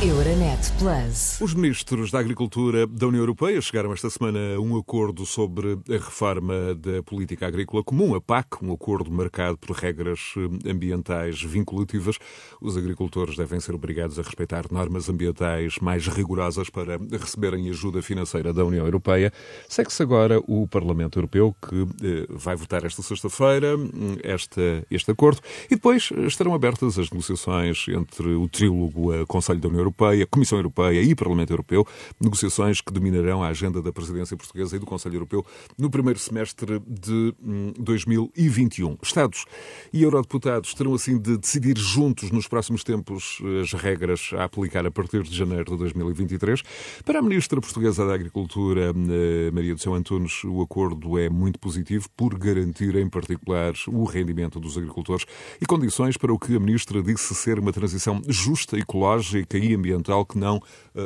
Euronet Plus. Os ministros da Agricultura da União Europeia chegaram esta semana a um acordo sobre a reforma da política agrícola comum, a PAC, um acordo marcado por regras eh, ambientais vinculativas. Os agricultores devem ser obrigados a respeitar normas ambientais mais rigorosas para receberem ajuda financeira da União Europeia. Segue-se agora o Parlamento Europeu, que eh, vai votar esta sexta-feira hum, este acordo e depois estarão abertas as negociações entre o trílogo, a Conselho da União Europeia Europeia, Comissão Europeia e Parlamento Europeu, negociações que dominarão a agenda da presidência portuguesa e do Conselho Europeu no primeiro semestre de 2021. Hum, Estados e eurodeputados terão assim de decidir juntos nos próximos tempos as regras a aplicar a partir de janeiro de 2023. Para a ministra portuguesa da Agricultura, hum, Maria do Céu Antunes, o acordo é muito positivo por garantir em particular o rendimento dos agricultores e condições para o que a ministra disse ser uma transição justa, ecológica e ambiental que não uh,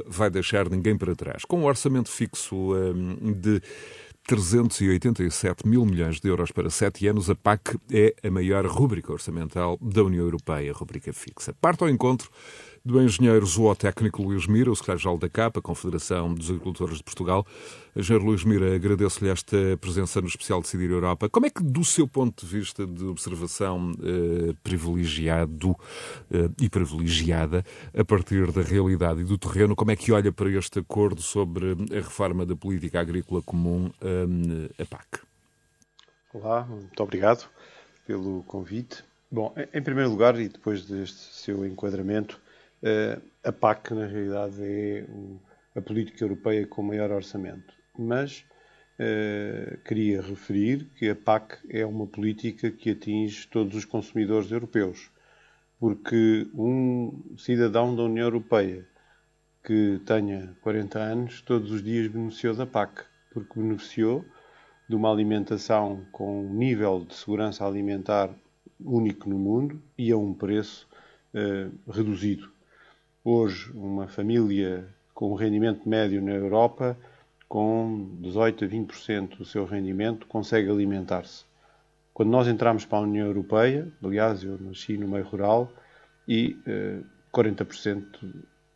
vai deixar ninguém para trás. Com um orçamento fixo uh, de 387 mil milhões de euros para sete anos, a PAC é a maior rúbrica orçamental da União Europeia, rúbrica fixa. Parte ao encontro do engenheiro zootécnico Luís Mira, o secretário-geral da CAP, a Confederação dos Agricultores de Portugal. Engenheiro Luís Mira, agradeço-lhe esta presença no especial Decidir Europa. Como é que, do seu ponto de vista de observação eh, privilegiado eh, e privilegiada, a partir da realidade e do terreno, como é que olha para este acordo sobre a reforma da política agrícola comum, eh, a PAC? Olá, muito obrigado pelo convite. Bom, em primeiro lugar, e depois deste seu enquadramento, a PAC, na realidade, é a política europeia com maior orçamento. Mas uh, queria referir que a PAC é uma política que atinge todos os consumidores europeus. Porque um cidadão da União Europeia que tenha 40 anos, todos os dias beneficiou da PAC, porque beneficiou de uma alimentação com um nível de segurança alimentar único no mundo e a um preço uh, reduzido. Hoje, uma família com um rendimento médio na Europa, com 18 a 20% do seu rendimento, consegue alimentar-se. Quando nós entramos para a União Europeia, aliás, eu nasci no meio rural e eh, 40%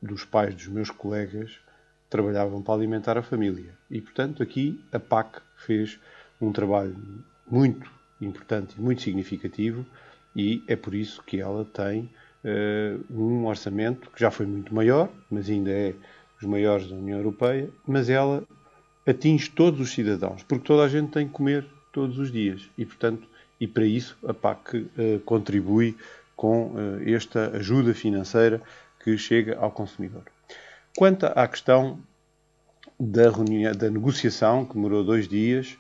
dos pais dos meus colegas trabalhavam para alimentar a família. E, portanto, aqui a PAC fez um trabalho muito importante e muito significativo e é por isso que ela tem um orçamento que já foi muito maior, mas ainda é dos maiores da União Europeia, mas ela atinge todos os cidadãos, porque toda a gente tem que comer todos os dias e, portanto, e para isso a PAC uh, contribui com uh, esta ajuda financeira que chega ao consumidor. Quanto à questão da, reunião, da negociação, que demorou dois dias,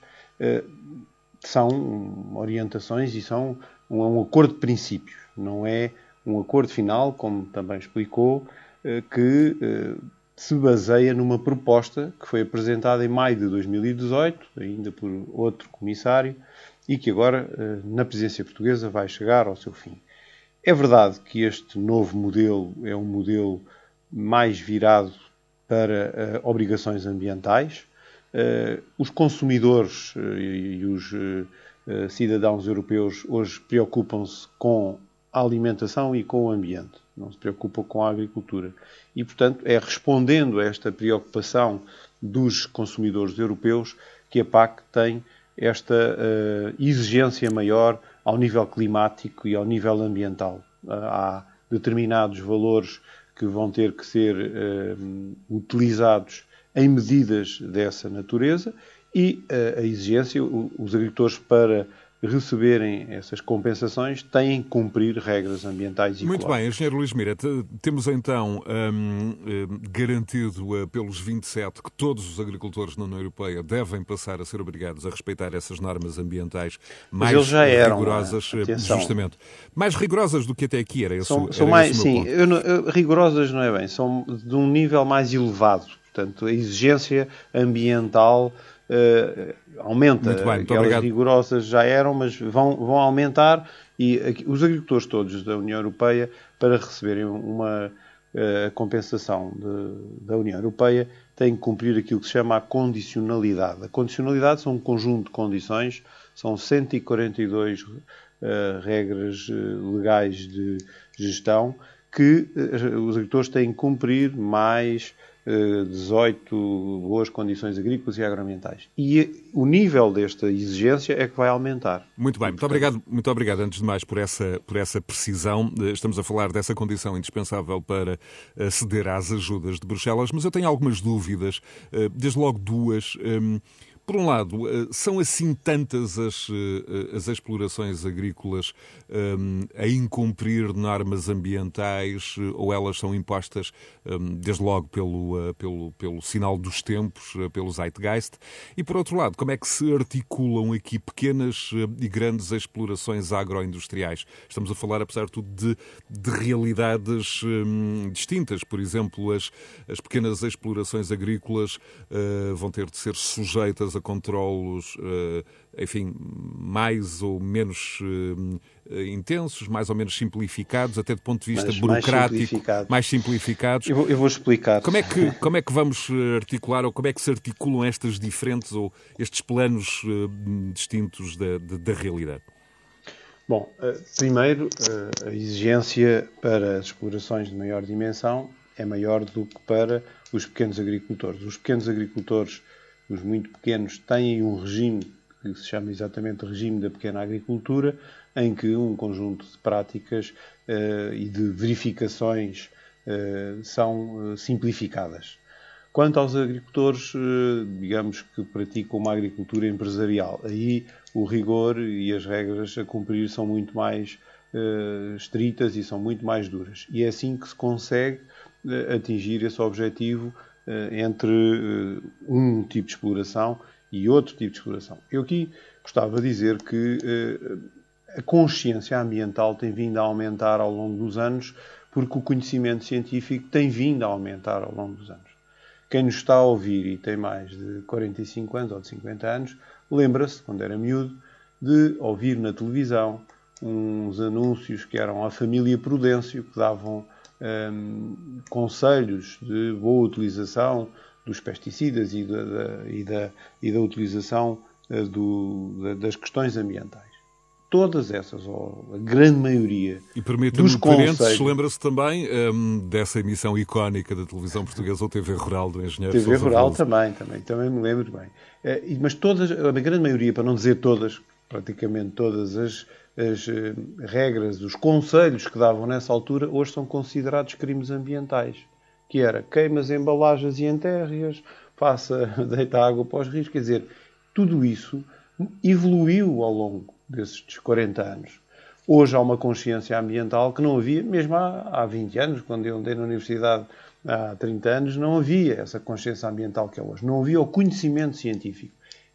são orientações e são um acordo de princípios, não é um acordo final, como também explicou, eh, que eh, se baseia numa proposta que foi apresentada em maio de 2018, ainda por outro comissário, e que agora, eh, na presidência portuguesa, vai chegar ao seu fim. É verdade que este novo modelo é um modelo mais virado para obrigações ambientais. Os consumidores e os cidadãos europeus hoje preocupam-se com a alimentação e com o ambiente, não se preocupa com a agricultura. E, portanto, é respondendo a esta preocupação dos consumidores europeus que a PAC tem esta uh, exigência maior ao nível climático e ao nível ambiental. Uh, há determinados valores que vão ter que ser uh, utilizados em medidas dessa natureza e a exigência, os agricultores para receberem essas compensações têm que cumprir regras ambientais e Muito bem, Engenheiro Luís Mira, temos então hum, hum, garantido uh, pelos 27 que todos os agricultores na União Europeia devem passar a ser obrigados a respeitar essas normas ambientais mais eram, rigorosas, eh, atenção. justamente. Mais rigorosas do que até aqui, era esse, são, era são mais, Sim, eu não, eu, rigorosas não é bem, são de um nível mais elevado. Portanto, a exigência ambiental uh, aumenta. Muito bem, muito Aquelas obrigado. rigorosas já eram, mas vão, vão aumentar e aqui, os agricultores todos da União Europeia, para receberem uma uh, compensação de, da União Europeia, têm que cumprir aquilo que se chama a condicionalidade. A condicionalidade são um conjunto de condições, são 142 uh, regras uh, legais de gestão que os agricultores têm que cumprir mais 18 boas condições agrícolas e agroambientais. E o nível desta exigência é que vai aumentar. Muito bem, muito obrigado, muito obrigado antes de mais por essa, por essa precisão. Estamos a falar dessa condição indispensável para aceder às ajudas de Bruxelas, mas eu tenho algumas dúvidas, eh, desde logo duas. Por um lado, eh, são assim tantas as, eh, as explorações agrícolas um, eh, a incumprir normas ambientais ou elas são impostas um, desde logo pelo, pelo, pelo sinal dos tempos, pelo Zeitgeist? E por outro lado, como é que se articulam aqui pequenas e grandes explorações agroindustriais? Estamos a falar, apesar de tudo, de, de realidades distintas. Por exemplo, as, as pequenas explorações agrícolas uh, vão ter de ser sujeitas a controlos, eh, enfim, mais ou menos eh, intensos, mais ou menos simplificados, até do ponto de vista Mas burocrático, mais, simplificado. mais simplificados. Eu vou, eu vou, explicar. Como é, que, como é que vamos eh, articular, ou como é que se articulam estas diferentes, ou estes planos distintos da, da, da realidade? Bom, primeiro, a exigência para as explorações de maior dimensão é maior do que para os pequenos agricultores. Os pequenos agricultores os muito pequenos têm um regime que se chama exatamente regime da pequena agricultura, em que um conjunto de práticas uh, e de verificações uh, são uh, simplificadas. Quanto aos agricultores, digamos que praticam uma agricultura empresarial, aí o rigor e as regras a cumprir são muito mais estritas e são muito mais duras. E é assim que se consegue atingir esse objetivo eh, entre eh, um tipo de exploração e outro tipo de exploração. Eu aqui gostava de dizer que eh, a consciência ambiental tem vindo a aumentar ao longo dos anos, porque o conhecimento científico tem vindo a aumentar ao longo dos anos. Quem nos está a ouvir e tem mais de 45 anos ou de 50 anos, lembra-se, quando era miúdo, de ouvir na televisão uns anúncios que eram a família Prudêncio, que davam um, conselhos de boa utilização dos pesticidas e da, da, e da, e da utilização uh, do, da, das questões ambientais. Todas essas, ou a grande maioria e dos conselhos... lembra-se também um, dessa emissão icónica da televisão portuguesa ou TV Rural do engenheiro TV Rural também, também, também me lembro bem. Uh, mas todas, a grande maioria, para não dizer todas, praticamente todas as as eh, regras, os conselhos que davam nessa altura, hoje são considerados crimes ambientais. Que era queima as embalagens e enterre-as, faça, deita água para os rios. Quer dizer, tudo isso evoluiu ao longo desses 40 anos. Hoje há uma consciência ambiental que não havia, mesmo há, há 20 anos, quando eu andei na universidade há 30 anos, não havia essa consciência ambiental que é hoje. Não havia o conhecimento científico.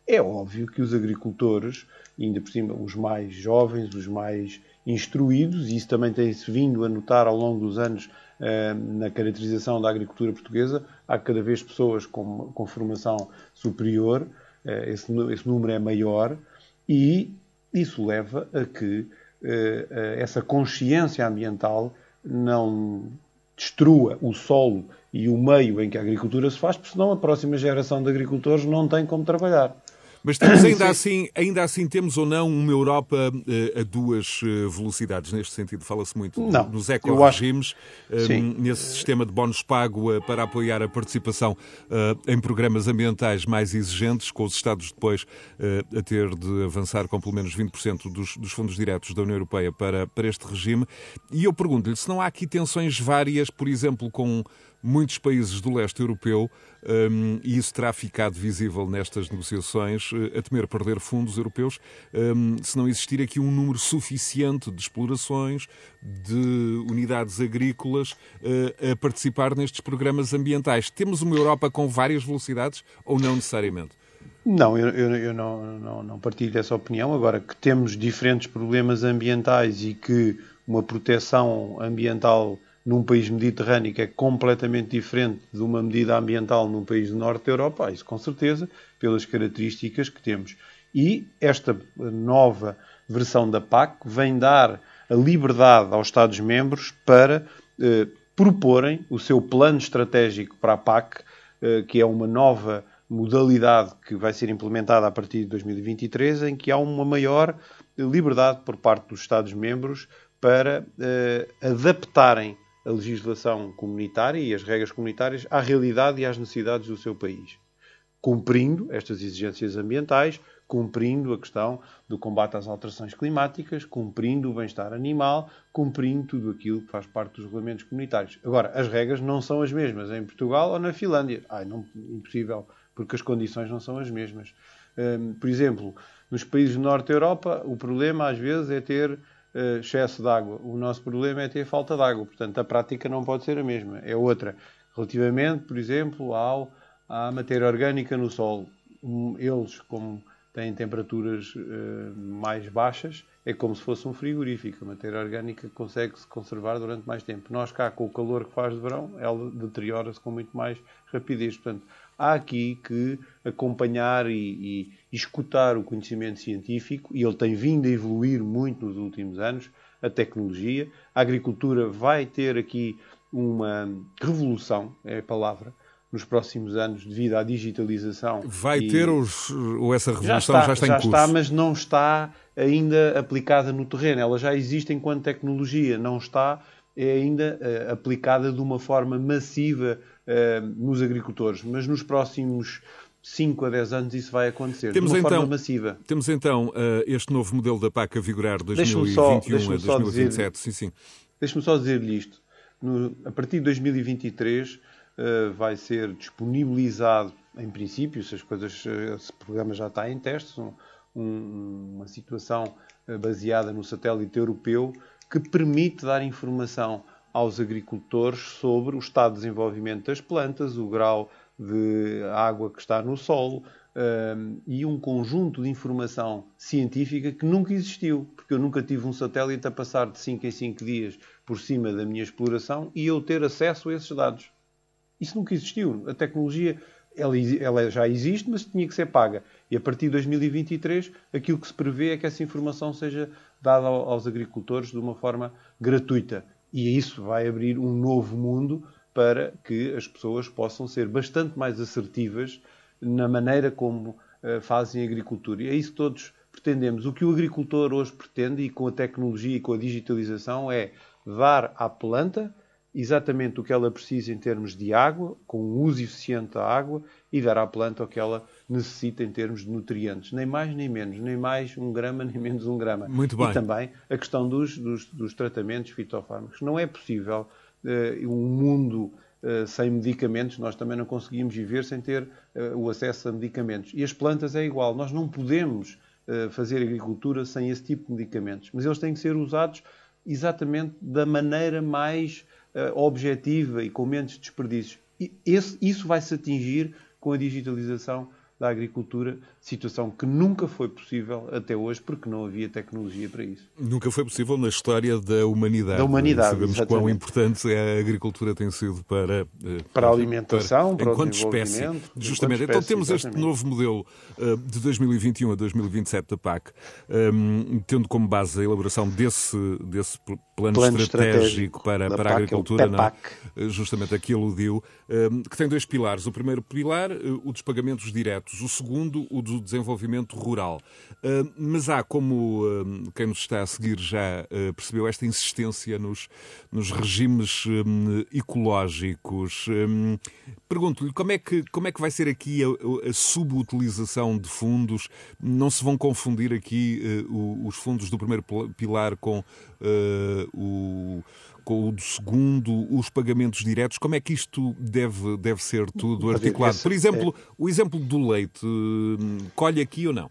É óbvio que os agricultores ainda por cima os mais jovens, os mais instruídos, e isso também tem-se vindo a notar ao longo dos anos eh, na caracterização da agricultura portuguesa. Há cada vez pessoas com, com formação superior, eh, esse, esse, número é maior, e isso leva a que eh, essa consciência ambiental não destrua o solo e o meio em que a agricultura se faz, porque senão a próxima geração de agricultores não tem como trabalhar. Mas temos ainda assim, ainda assim temos ou não uma Europa uh, a duas uh, velocidades? Neste sentido, fala-se muito não, nos eco-regimes, um, eh, nesse sistema de bónus pago para apoiar a participação em programas ambientais mais exigentes, com os Estados depois a ter de avançar com pelo menos 20% dos, dos fundos diretos da União Europeia para, para este regime. E eu pergunto-lhe se não há aqui tensões várias, por exemplo, com muitos países do leste europeu, um, e isso terá ficado visível nestas negociações, uh, a temer perder fundos europeus, um, se não existir aqui um número suficiente de explorações, de unidades agrícolas uh, a participar nestes programas ambientais. Temos uma Europa com várias velocidades ou não necessariamente? Não, eu, eu, eu não, não, não, partilho dessa opinião. Agora, que temos diferentes problemas ambientais e que uma proteção ambiental num país mediterrâneo que é completamente diferente de uma medida ambiental num país do norte da Europa, isso com certeza, pelas características que temos. E esta nova versão da PAC vem dar a liberdade aos Estados-membros para eh, proporem o seu plano estratégico para a PAC, eh, que é uma nova modalidade que vai ser implementada a partir de 2023, em que há uma maior liberdade por parte dos Estados-membros para eh, adaptarem a legislação comunitária e as regras comunitárias à realidade e às necessidades do seu país, cumprindo estas exigências ambientais, cumprindo a questão do combate às alterações climáticas, cumprindo o bem-estar animal, cumprindo tudo aquilo que faz parte dos regulamentos comunitários. Agora, as regras não são as mesmas em Portugal ou na Finlândia. Ai, não, impossível, porque as condições não são as mesmas. Um, por exemplo, nos países do Norte da Europa, o problema às vezes é ter uh, excesso de água. O nosso problema é ter falta de água. Portanto, a prática não pode ser a mesma, é outra. Relativamente, por exemplo, ao, à matéria orgânica no solo. Eles, como têm temperaturas uh, mais baixas, é como se fosse um frigorífico. A matéria orgânica consegue-se conservar durante mais tempo. Nós cá, com o calor que faz de verão, ela deteriora-se com muito mais rapidez. Portanto, há aqui que acompanhar e, e, escutar o conhecimento científico, e ele tem vindo a evoluir muito nos últimos anos, a tecnologia. A agricultura vai ter aqui uma revolução, é a palavra, nos próximos anos devido à digitalização. Vai e... ter os, ou essa revolução já está, já está já em curso? está, mas não está ainda aplicada no terreno. Ela já existe enquanto tecnologia, não está é ainda uh, aplicada de uma forma massiva uh, nos agricultores. Mas nos próximos 5 a 10 anos isso vai acontecer temos de uma então, forma massiva. Temos então uh, este novo modelo da PAC a vigorar 2021 só, a 2027. Dizer, sim, sim. Deixe-me só dizer-lhe isto. No, a partir de 2023 uh, vai ser disponibilizado, em princípio, se as coisas, esse programa já está em testes, um, um, uma situação baseada no satélite europeu que permite dar informação aos agricultores sobre o estado de desenvolvimento das plantas, o grau de água que está no solo um, e um conjunto de informação científica que nunca existiu, porque eu nunca tive um satélite a passar de 5 em 5 dias por cima da minha exploração e eu ter acesso a esses dados. Isso nunca existiu. A tecnologia ela, ela, já existe, mas tinha que ser paga. E a partir de 2023, aquilo que se prevê é que essa informação seja dada aos agricultores de uma forma gratuita. E isso vai abrir um novo mundo para que as pessoas possam ser bastante mais assertivas na maneira como uh, fazem agricultura. E é isso que todos pretendemos. O que o agricultor hoje pretende, e com a tecnologia e com a digitalização, é dar à planta exatamente o que ela precisa em termos de água, com um uso eficiente da água, e dar à planta o que ela necessita em termos de nutrientes. Nem mais nem menos, nem mais um grama, nem menos um grama. Muito bem. E também a questão dos, dos, dos tratamentos fitofármacos. Não é possível um mundo uh, sem medicamentos, nós também não conseguimos viver sem ter uh, o acesso a medicamentos. E as plantas é igual. Nós não podemos fazer agricultura sem esse tipo de medicamentos. Mas eles têm que ser usados exatamente da maneira mais objetiva e com menos desperdícios. E isso vai se atingir com a digitalização da agricultura, situação que nunca foi possível até hoje porque não havia tecnologia para isso. Nunca foi possível na história da humanidade. Da humanidade. Sabemos exatamente. quão importante a agricultura tem sido para, eh, para a alimentação, para, para enquanto espécie. Justamente. Enquanto então temos exatamente. este novo modelo uh, de 2021 a 2027 da PAC, ehm, tendo como base a elaboração desse, desse plano, plano estratégico, para, para PAC, a agricultura, não, é? Eh, justamente aqui aludiu, ehm, que tem dois pilares. O primeiro pilar, o dos pagamentos diretos o segundo, o do desenvolvimento rural. Mas há, como quem nos está a seguir já uh, percebeu, esta insistência nos, nos regimes ecológicos. Pergunto-lhe como, é que, como é que vai ser aqui a, a, subutilização de fundos? Não se vão confundir aqui os fundos do primeiro pilar com o com o do segundo, os pagamentos diretos, como é que isto deve, deve ser tudo articulado? Por exemplo, é... o exemplo do leite, hum, colhe aqui ou não?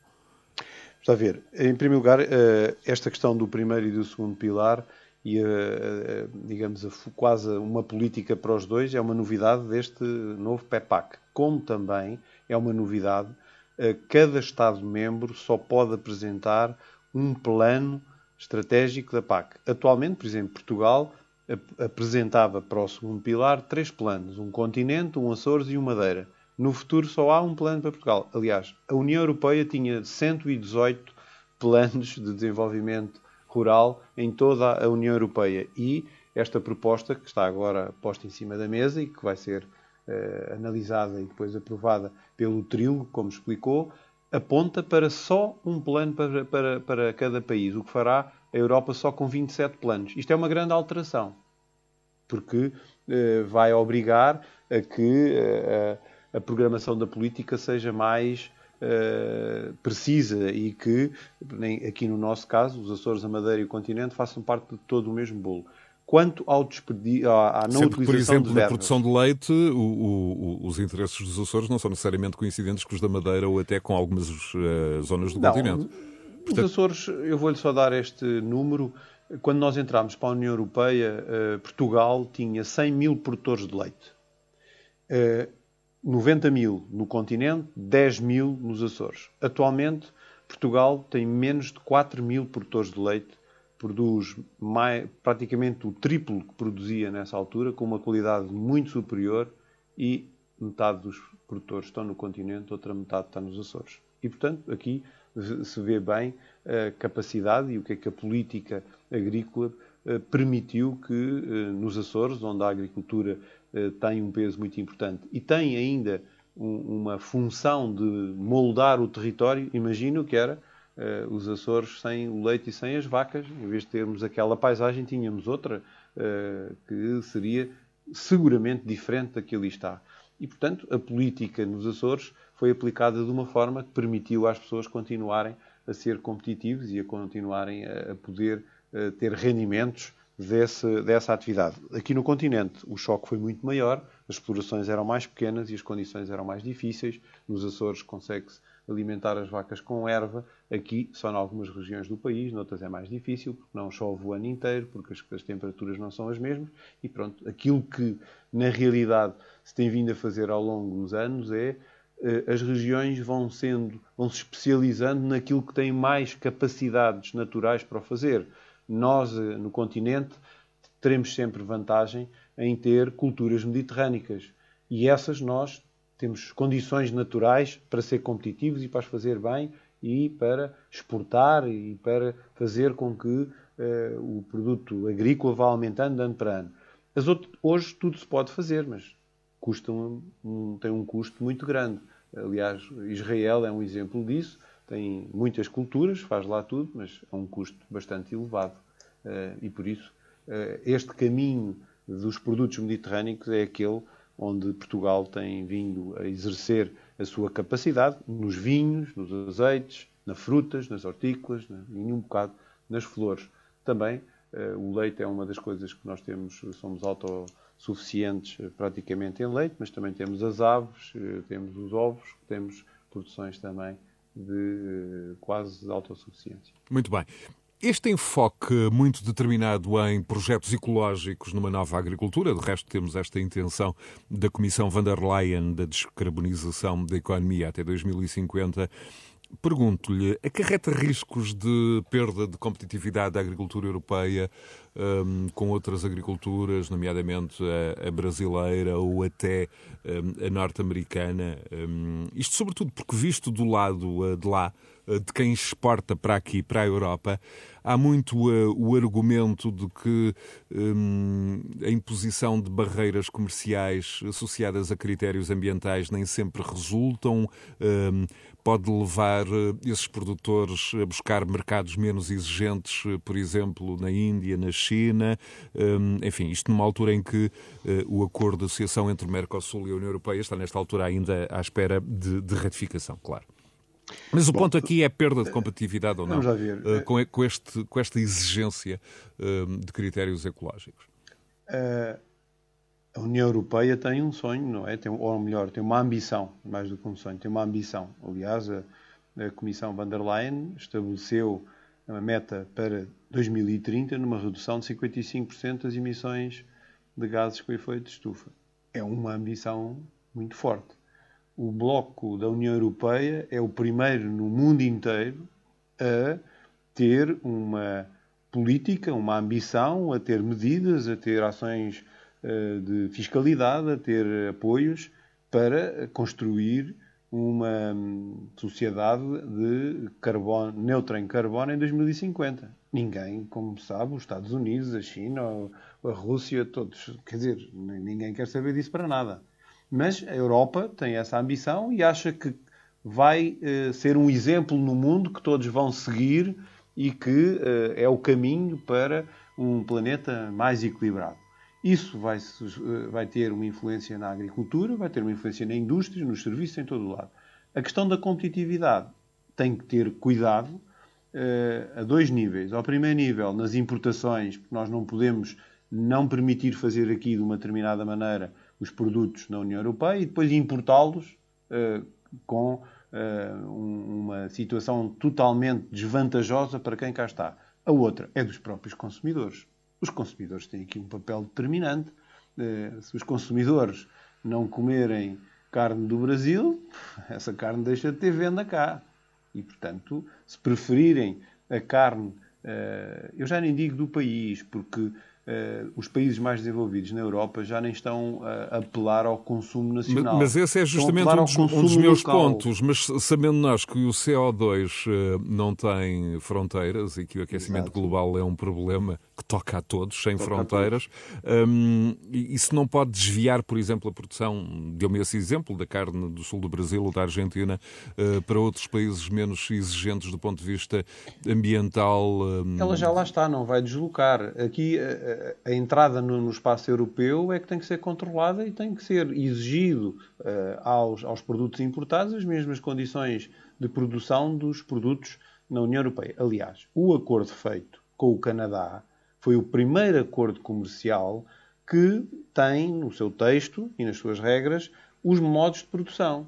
Está a ver, em primeiro lugar, eh, esta questão do primeiro e do segundo pilar e, eh, eh, digamos, quase uma política para os dois é uma novidade deste novo PEPAC, como também é uma novidade, cada Estado-membro só pode apresentar um plano estratégico da PAC. Atualmente, por exemplo, Portugal apresentava para o segundo pilar três planos: um continente, um Açores e um Madeira. No futuro só há um plano para Portugal. Aliás, a União Europeia tinha 118 planos de desenvolvimento rural em toda a União Europeia e esta proposta que está agora posta em cima da mesa e que vai ser uh, analisada e depois aprovada pelo Trilho, como explicou, aponta para só um plano para, para, para cada país, o que fará a Europa só com 27 planos. Isto é uma grande alteração. porque uh, vai obrigar a que uh, a programação da política seja mais uh, precisa e que, aqui no nosso caso, os Açores, a Madeira e o continente façam parte de todo o mesmo bolo. Quanto ao à, não Sempre, utilização por exemplo, de verbas, na produção de leite, o, o, os interesses dos Açores não são necessariamente coincidentes com os da Madeira ou até com algumas uh, zonas do não, continente. Os Açores, eu vou-lhe só dar este número. Quando nós entramos para a União Europeia, uh, Portugal tinha 100 mil produtores de leite. Uh, 90 mil no continente, 10 mil nos Açores. Atualmente, Portugal tem menos de 4 mil produtores de leite produz mais, praticamente o triplo que produzia nessa altura, com uma qualidade muito superior e metade dos produtores estão no continente, outra metade está nos Açores. E, portanto, aqui se vê bem a capacidade e o que é que a política agrícola eh, permitiu que eh, nos Açores, onde a agricultura eh, tem um peso muito importante e tem ainda uma função de moldar o território, imagino que era os Açores sem o leite e sem as vacas, em vez de termos aquela paisagem, tínhamos outra que seria seguramente diferente da que ali está. E, portanto, a política nos Açores foi aplicada de uma forma que permitiu às pessoas continuarem a ser competitivos e a continuarem a, poder uh, ter rendimentos desse, dessa atividade. Aqui no continente o choque foi muito maior, as explorações eram mais pequenas e as condições eram mais difíceis. Nos Açores consegue-se alimentar as vacas com erva. Aqui, só em algumas regiões do país, noutras é mais difícil, porque não chove o ano inteiro, porque as, as, temperaturas não são as mesmas. E pronto, aquilo que na realidade se tem vindo a fazer ao longo dos anos é eh, as regiões vão sendo, vão se especializando naquilo que tem mais capacidades naturais para o fazer. Nós, eh, no continente, teremos sempre vantagem em ter culturas mediterrânicas. E essas nós temos condições naturais para ser competitivos e para as fazer bem e para exportar e para fazer com que uh, o produto agrícola vá aumentando ano para ano. Outras, hoje tudo se pode fazer, mas custa um, um, custo muito grande. Aliás, Israel é um exemplo disso. Tem muitas culturas, faz lá tudo, mas é um custo bastante elevado. Uh, e por isso, uh, este caminho dos produtos mediterrâneos é aquele onde Portugal tem vindo a exercer a sua capacidade nos vinhos, nos azeites, nas frutas, nas hortícolas e um bocado nas flores. Também uh, o leite é uma das coisas que nós temos, somos autossuficientes uh, praticamente em leite, mas também temos as aves, uh, temos os ovos, temos produções também de quase autossuficiência. Muito bem. Este enfoque muito determinado em projetos ecológicos numa nova agricultura, de resto temos esta intenção da Comissão van der Leyen da descarbonização da economia até 2050, pergunto-lhe, acarreta riscos de perda de competitividade da agricultura europeia um, com outras agriculturas, nomeadamente a, a brasileira ou até um, a norte-americana? Um, isto sobretudo porque visto do lado uh, de lá, uh, de quem exporta para aqui, para a Europa, há muito uh, o argumento de que um, a imposição de barreiras comerciais associadas a critérios ambientais nem sempre resultam, um, pode levar uh, esses produtores a buscar mercados menos exigentes, uh, por exemplo, na Índia, na China, um, enfim, isto numa altura em que o acordo de associação entre o Mercosul e a União Europeia está nesta altura ainda à espera de, de ratificação, claro. Mas o Bom, ponto aqui é perda de competitividade ou não? Com, este, com esta exigência uh, de critérios ecológicos. Uh, a União Europeia tem um sonho, não é? Tem, ou melhor, tem uma ambição, mais do que um sonho, tem uma ambição. Aliás, a, a Comissão van der Leyen estabeleceu uma meta para 2030 numa redução de 55% das emissões de gases com efeito de estufa. É uma ambição muito forte o bloco da União Europeia é o primeiro no mundo inteiro a ter uma política, uma ambição, a ter medidas, a ter ações de fiscalidade, a ter apoios para construir uma hum, sociedade de carbono, neutra em carbono em 2050. Ninguém, como sabe, os Estados Unidos, a China, a Rússia, todos, quer dizer, ninguém quer saber disso para nada. Mas a Europa tem essa ambição e acha que vai uh, ser um exemplo no mundo que todos vão seguir e que uh, é o caminho para um planeta mais equilibrado. Isso vai, vai ter uma influência na agricultura, vai ter uma influência na indústria, nos serviços, em todo o lado. A questão da competitividade tem que ter cuidado uh, a dois níveis. Ao primeiro nível, nas importações, porque nós não podemos não permitir fazer aqui de uma determinada maneira os produtos na União Europeia e depois importá-los uh, com uh, uma situação totalmente desvantajosa para quem cá está. A outra é dos próprios consumidores. Os consumidores têm aqui um papel determinante. Uh, se os consumidores não comerem carne do Brasil, essa carne deixa de ter venda cá. E, portanto, se preferirem a carne, eu já nem digo do país, porque Uh, os países mais desenvolvidos na Europa já nem estão a apelar ao consumo nacional. Mas, esse é justamente um dos, um dos, meus local. pontos. Mas sabendo nós que o CO2 uh, eh, não tem fronteiras e que o aquecimento Exato. global é um problema que toca a todos, sem toca fronteiras, todos. Um, isso não pode desviar, por exemplo, a produção, deu-me esse exemplo, da carne do sul do Brasil ou da Argentina, uh, para outros países menos exigentes do ponto de vista ambiental. Um... Ela já lá está, não vai deslocar. Aqui a entrada no, no, espaço europeu é que tem que ser controlada e tem que ser exigido uh, aos, aos produtos importados as mesmas condições de produção dos produtos na União Europeia. Aliás, o acordo feito com o Canadá foi o primeiro acordo comercial que tem no seu texto e nas suas regras os modos de produção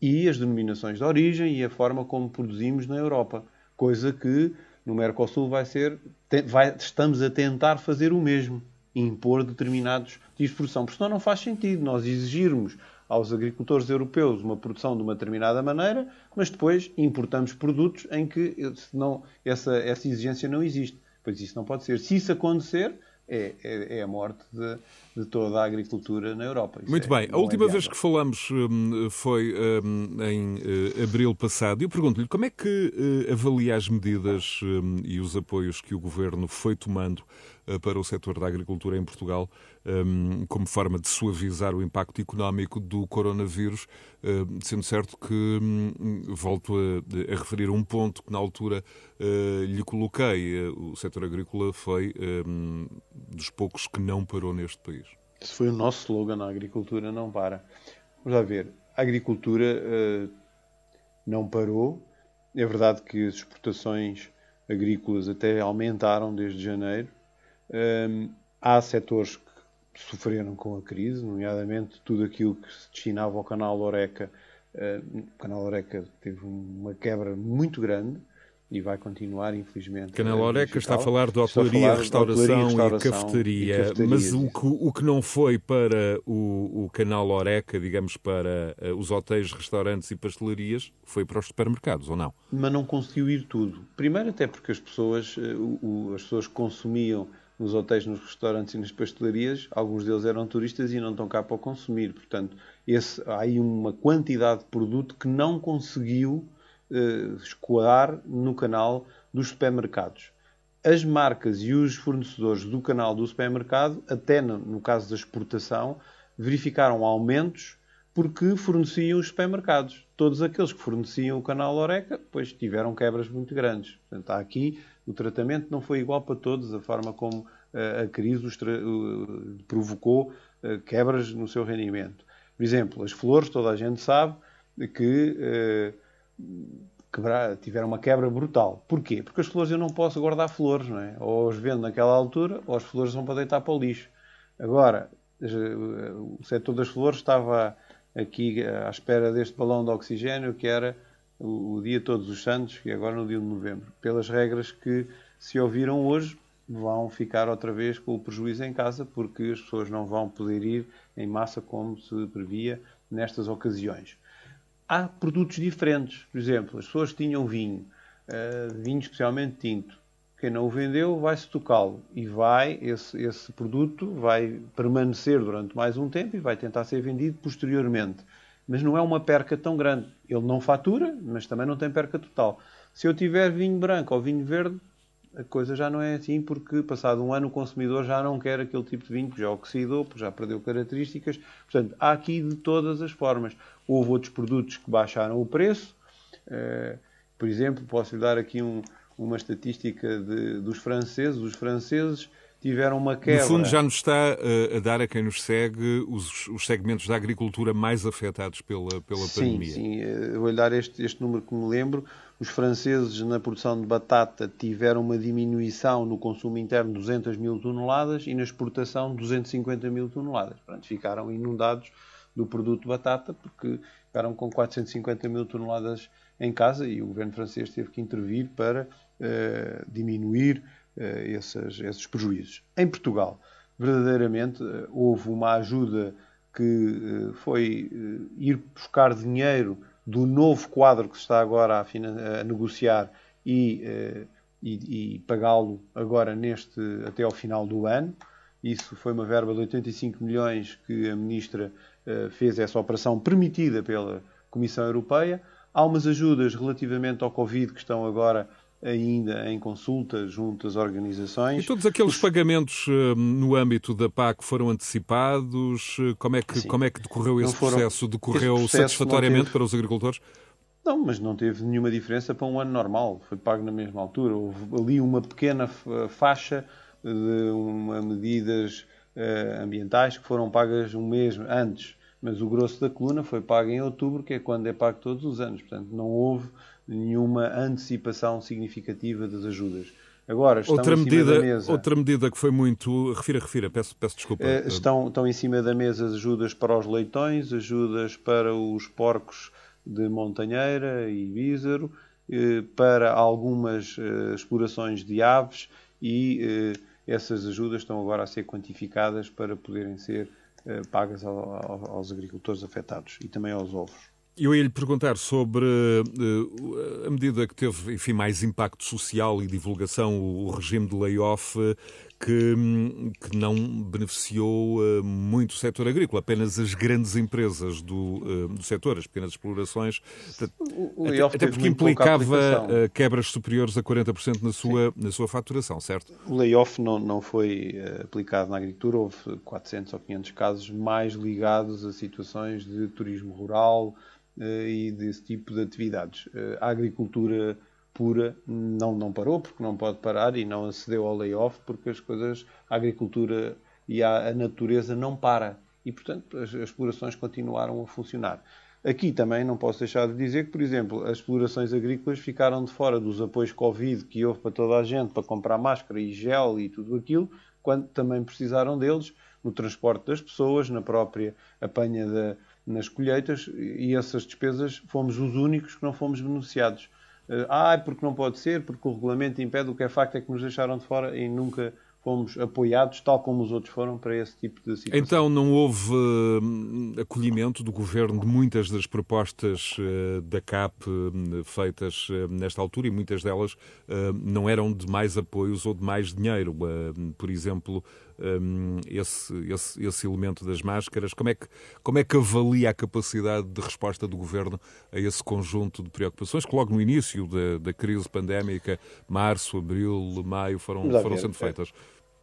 e as denominações de origem e a forma como produzimos na Europa, coisa que no Mercosul vai ser, vai, estamos a tentar fazer o mesmo, impor determinados tipos de produção, porque senão não faz sentido nós exigirmos aos agricultores europeus uma produção de uma determinada maneira, mas depois importamos produtos em que essa, essa exigência não existe. Pois isso não pode ser. Se isso acontecer, é, é, é, a morte de, de, toda a agricultura na Europa. Isso Muito é, bem. A última vez que falamos hum, foi hum, em uh, abril passado. Eu pergunto-lhe como é que uh, avalia as medidas hum, e os apoios que o Governo foi tomando uh, para o setor da agricultura em Portugal como forma de suavizar o impacto económico do coronavírus, sendo certo que volto a, a, referir um ponto que na altura lhe coloquei. O setor agrícola foi dos poucos que não parou neste país. Esse foi o nosso slogan, a agricultura não para. Vamos lá ver, a agricultura não parou. É verdade que as exportações agrícolas até aumentaram desde janeiro. há setores que sofreram com a crise, nomeadamente tudo aquilo que se destinava ao canal Oreca. Uh, o canal Oreca teve uma quebra muito grande e vai continuar, infelizmente. Canal Oreca está a falar de hotelaria, restauração, restauração, e, cafeteria, e cafeteria, mas o que, o que não foi para o, o Canal Oreca, digamos, para uh, os hotéis, restaurantes e pastelarias, foi para os supermercados, ou não? Mas não conseguiu ir tudo. Primeiro até porque as pessoas, uh, o, as pessoas consumiam nos hotéis, nos restaurantes e nas pastelarias, alguns deles eram turistas e não estão cá para consumir. Portanto, esse, há aí uma quantidade de produto que não conseguiu uh, escoar no canal dos supermercados. As marcas e os fornecedores do canal do supermercado, até no, no caso da exportação, verificaram aumentos porque forneciam os supermercados. Todos aqueles que forneciam o canal Oreca, depois tiveram quebras muito grandes. Portanto, aqui o tratamento não foi igual para todos, a forma como uh, a crise uh, provocou uh, quebras no seu rendimento. Por exemplo, as flores, toda a gente sabe que quebrar, tiveram uma quebra brutal. Porquê? Porque as flores eu não posso guardar flores, não é? Ou as vendo naquela altura, ou as flores são para deitar para o lixo. Agora, o setor das flores estava aqui à espera deste balão de oxigênio que era o, dia Todos os Santos, e agora no dia de novembro. Pelas regras que se ouviram hoje, vão ficar outra vez com o prejuízo em casa, porque as pessoas não vão poder ir em massa como se previa nestas ocasiões. Há produtos diferentes. Por exemplo, as pessoas tinham vinho, uh, vinho especialmente tinto. Quem não o vendeu vai-se tocá-lo e vai, esse, esse produto vai permanecer durante mais um tempo e vai tentar ser vendido posteriormente mas não é uma perca tão grande. Ele não fatura, mas também não tem perca total. Se eu tiver vinho branco ou vinho verde, a coisa já não é assim, porque passado um ano o consumidor já não quer aquele tipo de vinho, que já oxidou, já perdeu características. Portanto, há aqui de todas as formas. Houve outros produtos que baixaram o preço. Uh, por exemplo, posso lhe dar aqui um, uma estatística de, dos franceses. Os franceses tiveram uma quebra. No fundo, já nos está uh, a dar a quem nos segue os, os, segmentos da agricultura mais afetados pela, pela sim, pandemia. Sim, eu vou-lhe dar este, este número que me lembro. Os franceses, na produção de batata, tiveram uma diminuição no consumo interno de 200 mil toneladas e na exportação 250 mil toneladas. Portanto, ficaram inundados do produto batata porque ficaram com 450 mil toneladas em casa e o governo francês teve que intervir para uh, diminuir uh, esses, esses prejuízos. Em Portugal, verdadeiramente, uh, houve uma ajuda que foi ir buscar dinheiro do novo quadro que se está agora a, a negociar e, e, e pagá-lo agora neste até ao final do ano. Isso foi uma verba de 85 milhões que a ministra fez essa operação permitida pela Comissão Europeia. Há umas ajudas relativamente ao Covid que estão agora ainda em consulta junto às organizações. E todos aqueles Os... pagamentos uh, no âmbito da PAC foram antecipados? Como é que, como é que decorreu esse foram... processo? Decorreu processo satisfatoriamente teve... para os agricultores? Não, mas não teve nenhuma diferença para um ano normal. Foi pago na mesma altura. Houve ali uma pequena faixa de uma medidas uh, ambientais que foram pagas um mês antes mas o grosso da coluna foi pago em outubro, que é quando é pago todos os anos. Portanto, não houve nenhuma antecipação significativa das ajudas. Agora, estão outra em medida, cima da mesa. Outra medida que foi muito. Refira, refira, peço, peço desculpa. Eh, estão, estão em cima da mesa ajudas para os leitões, ajudas para os porcos de montanheira e bízaro, eh, para algumas explorações de aves e essas ajudas estão agora a ser quantificadas para poderem ser eh, pagas aos agricultores afetados e também aos ovos. Eu ia lhe perguntar sobre uh, a medida que teve, enfim, mais impacto social e divulgação, o regime de layoff, que, que não beneficiou uh, muito o setor agrícola, apenas as grandes empresas do, uh, do setor, as pequenas explorações, o, o até, até porque implicava uh, quebras superiores a 40% na sua, na sua faturação, certo? O layoff não, não foi aplicado na agricultura, houve 400 ou 500 casos mais ligados a situações de turismo rural e desse tipo de atividades. a agricultura pura não, não parou, porque não pode parar e não acedeu ao layoff, porque as coisas, a agricultura e a, a natureza não para. E, portanto, as, as, explorações continuaram a funcionar. Aqui também não posso deixar de dizer que, por exemplo, as explorações agrícolas ficaram de fora dos apoios Covid que houve para toda a gente, para comprar máscara e gel e tudo aquilo, quando também precisaram deles no transporte das pessoas, na própria apanha da, nas colheitas, e essas despesas fomos os únicos que não fomos beneficiados ah, porque não pode ser, porque o regulamento impede, o que é facto é que nos deixaram de fora e nunca fomos apoiados, tal como os outros foram, para esse tipo de situação. Então não houve uh, acolhimento do Governo de muitas das propostas uh, da CAP uh, feitas nesta altura e muitas delas não eram de mais apoios ou de mais dinheiro. por exemplo, um, esse, esse, esse elemento das máscaras. Como é, que, como é que avalia a capacidade de resposta do Governo a esse conjunto de preocupações que logo no início da, da crise pandémica, março, abril, maio, foram, foram sendo feitas?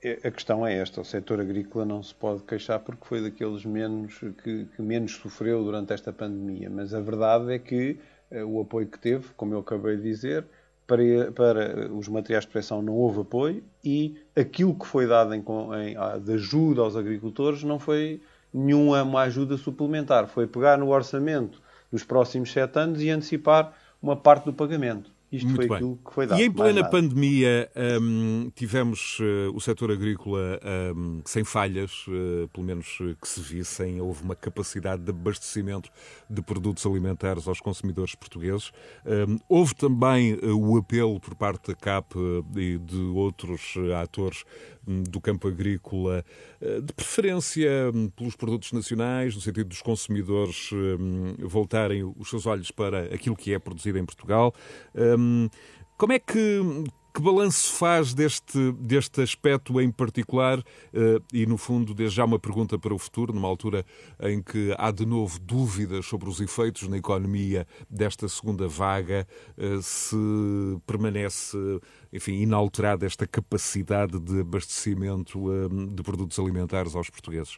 É, a questão é esta: o setor agrícola não se pode queixar porque foi daqueles menos que, que menos sofreu durante esta pandemia. Mas a verdade é que uh, o apoio que teve, como eu acabei de dizer, para, para os materiais de proteção não houve apoio e aquilo que foi dado em, em, de ajuda aos agricultores não foi nenhuma uma ajuda suplementar. Foi pegar no orçamento dos próximos sete anos e antecipar uma parte do pagamento. Isto Muito foi bem. aquilo que foi dado. E em plena pandemia um, tivemos uh, o setor agrícola um, sem falhas, uh, pelo menos uh, que se vissem. Houve uma capacidade de abastecimento de produtos alimentares aos consumidores portugueses. Um, houve também o apelo por parte da CAP e de outros atores do campo agrícola, de preferência hum, pelos produtos nacionais, no sentido dos consumidores hum, voltarem os seus olhos para aquilo que é produzido em Portugal. Um, como é que, que balanço faz deste, deste aspecto em particular? Uh, e, no fundo, desde já uma pergunta para o futuro, numa altura em que há de novo dúvidas sobre os efeitos na economia desta segunda vaga, uh, se permanece, enfim, inalterada esta capacidade de abastecimento uh, de produtos alimentares aos portugueses?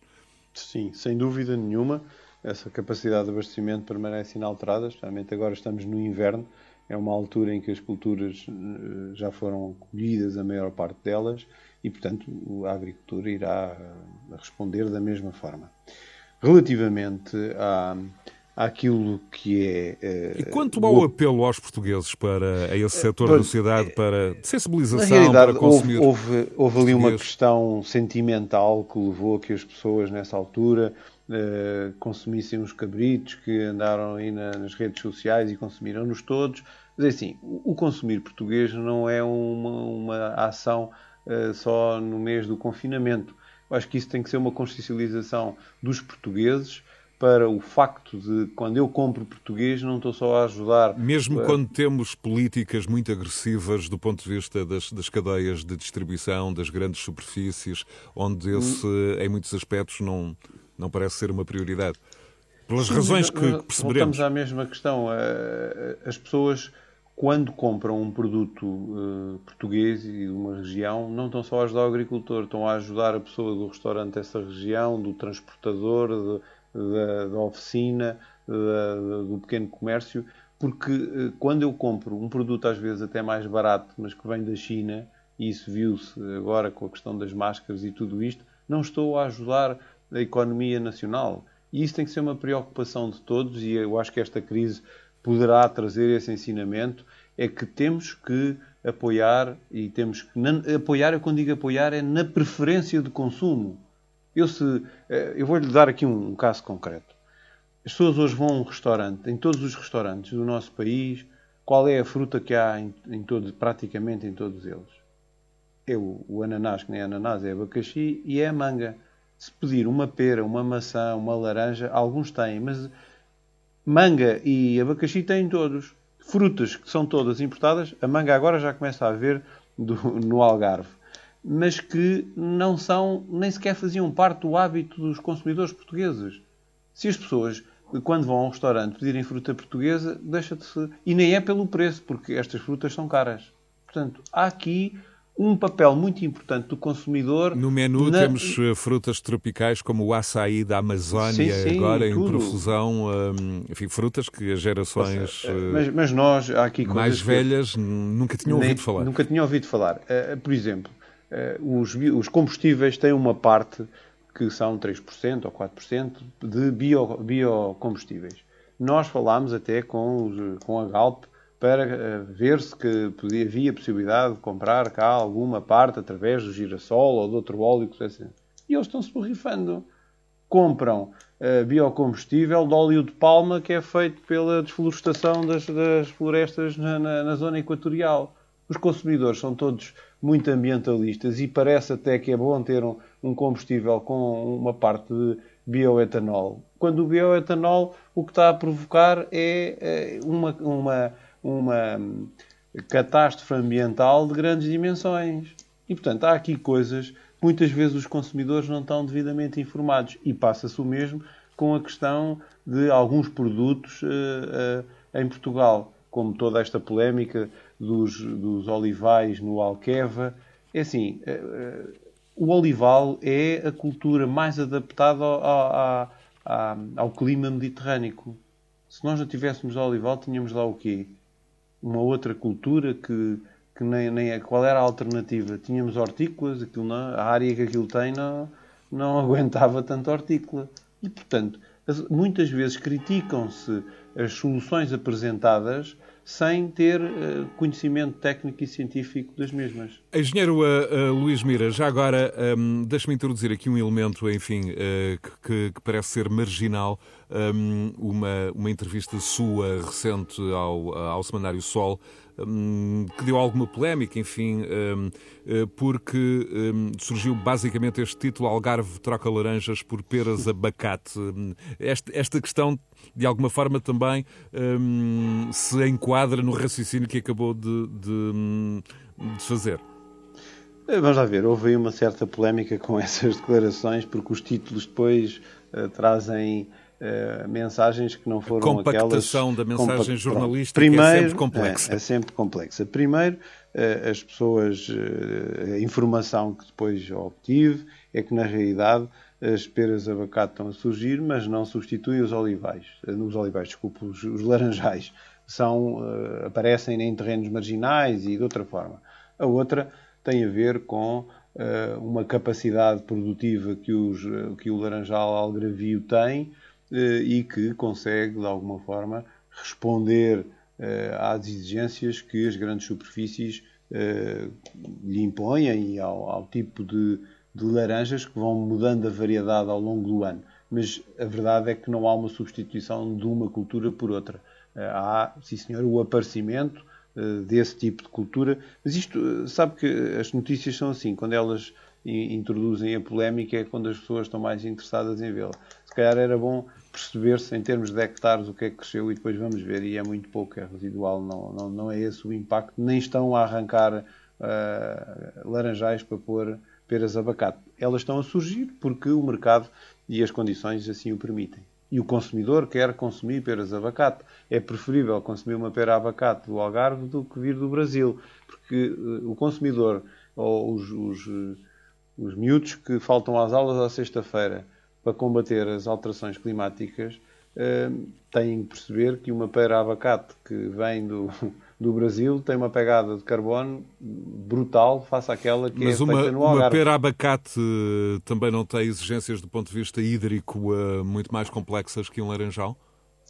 Sim, sem dúvida nenhuma. Essa capacidade de abastecimento permanece inalterada, especialmente agora estamos no inverno é uma altura em que as culturas eh, já foram colhidas, a maior parte delas, e, portanto, a agricultura irá responder da mesma forma. Relativamente à, àquilo que é. Uh, e quanto ao o... apelo aos portugueses para a esse setor da sociedade para sensibilização, para consumir. Houve, houve, houve ali uma questão sentimental que levou a que as pessoas nessa altura uh, consumissem os cabritos que andaram aí na, nas redes sociais e consumiram-nos todos. Mas é assim, o consumir português não é uma, uma ação uh, só no mês do confinamento. Eu acho que isso tem que ser uma consciencialização dos portugueses para o facto de, quando eu compro português, não estou só a ajudar. Mesmo quando temos políticas muito agressivas do ponto de vista das, das cadeias de distribuição, das grandes superfícies, onde esse, hum. em muitos aspectos, não, não parece ser uma prioridade. Pelas Sim, razões que, que perceberemos. Voltamos à mesma questão. As pessoas, quando compram um produto uh, português e de uma região, não estão só a ajudar o agricultor, estão a ajudar a pessoa do restaurante dessa região, do transportador, de, da, da oficina, da, do pequeno comércio, porque eh, quando eu compro um produto às vezes até mais barato, mas que vem da China, e isso viu-se agora com a questão das máscaras e tudo isto, não estou a ajudar a economia nacional. E isso tem que ser uma preocupação de todos, e eu acho que esta crise poderá trazer esse ensinamento, é que temos que apoiar, e temos que... apoiar, eu quando digo apoiar, é na preferência de consumo. Eu, se, eh, eu vou-lhe dar aqui um, caso concreto. As pessoas hoje vão a um restaurante, em todos os restaurantes do nosso país, qual é a fruta que há em, em todo, praticamente em todos eles? É o, o, ananás, que nem é ananás, é abacaxi e é a manga. Se pedir uma pera, uma maçã, uma laranja, alguns têm, mas manga e abacaxi têm todos. Frutas que são todas importadas, a manga agora já começa a haver do, no Algarve mas que não são, nem sequer faziam parte do hábito dos consumidores portugueses. Se as pessoas, quando vão a um restaurante pedirem fruta portuguesa, deixa de se. E nem é pelo preço, porque estas frutas são caras. Portanto, há aqui um papel muito importante do consumidor. No menu na... temos eh, frutas tropicais como o açaí da Amazónia, sim, sim, agora tudo. em profusão, hum, enfim, frutas que as gerações mas, mas, nós, há aqui mais velhas nunca tinham nem, ouvido falar. Nunca tinham ouvido falar. Uh, por exemplo, eh, os, os combustíveis têm uma parte que são 3% ou 4% de bio, biocombustíveis. Nós falámos até com, os, com a Galp para uh, ver se que podia, havia possibilidade de comprar cá alguma parte através do girassol ou de outro óleo. Assim. E eles estão-se borrifando. Compram uh, biocombustível de óleo de palma que é feito pela desflorestação das, das florestas na, na, na zona equatorial. Os consumidores são todos muito ambientalistas e parece até que é bom ter um, um combustível com uma parte de bioetanol. Quando o bioetanol o que está a provocar é, é uma, uma, uma catástrofe ambiental de grandes dimensões. E, portanto, há aqui coisas que muitas vezes os consumidores não estão devidamente informados. E passa-se o mesmo com a questão de alguns produtos uh, uh, em Portugal, como toda esta polémica dos, dos olivais no Alqueva. É assim, eh, eh, o olival é a cultura mais adaptada ao, ao, ao, clima mediterrâneo. Se nós não tivéssemos olival, tínhamos lá o quê? Uma outra cultura que, que nem, nem é. Qual era a alternativa? Tínhamos hortícolas, aquilo não, a área que aquilo tem não, não aguentava tanto hortícola. E, portanto, muitas vezes criticam-se as soluções apresentadas sem ter uh, conhecimento técnico e científico das mesmas. Engenheiro uh, uh, Luís Mira, já agora um, deixe-me introduzir aqui um elemento, enfim, que, que, parece ser marginal, um, uma, uma entrevista sua recente ao, ao Semanário Sol, um, que deu alguma polémica, enfim, um, porque um, surgiu basicamente este título Algarve troca laranjas por peras abacate. Esta, esta questão, de alguma forma, também se enquadra no raciocínio que acabou de, de, de fazer. Vamos lá ver, houve aí uma certa polémica com essas declarações, porque os títulos depois uh, trazem uh, mensagens que não foram Compactação aquelas... Compactação da mensagem jornalística Primeiro, é sempre complexa. É, é sempre complexa. Primeiro, uh, as pessoas... a informação que depois obtive é que, na realidade, as peras de abacate estão a surgir, mas não substituem os olivais. Os olivais, desculpe, os, os laranjais. São, aparecem em terrenos marginais e de outra forma. A outra tem a ver com uma capacidade produtiva que, os, que o laranjal algravio tem e que consegue, de alguma forma, responder às exigências que as grandes superfícies lhe impõem e ao, ao tipo de, de laranjas que vão mudando a variedade ao longo do ano. Mas a verdade é que não há uma substituição de uma cultura por outra. Há, sim senhor, o aparecimento eh, desse tipo de cultura. Mas isto, eh, sabe que as notícias são assim, quando elas introduzem a polémica é quando as pessoas estão mais interessadas em vê-la. Se calhar era bom perceber-se em termos de hectares o que é que cresceu e depois vamos ver, e é muito pouco, é residual, não, não, não é esse o impacto, nem estão a arrancar uh, laranjais para pôr peras abacate. Elas estão a surgir porque o mercado e as condições assim o permitem e o consumidor quer consumir peras abacate. É preferível consumir uma pera abacate do Algarve do que vir do Brasil, porque uh, o consumidor ou os, os, os miúdos que faltam às aulas à sexta-feira para combater as alterações climáticas uh, têm que perceber que uma pera abacate que vem do do Brasil tem uma pegada de carbono brutal face àquela que Mas é uma, no Algarve. Mas uma pera abacate eh, também não tem exigências do ponto de vista hídrico uh, muito mais complexas que um laranjal?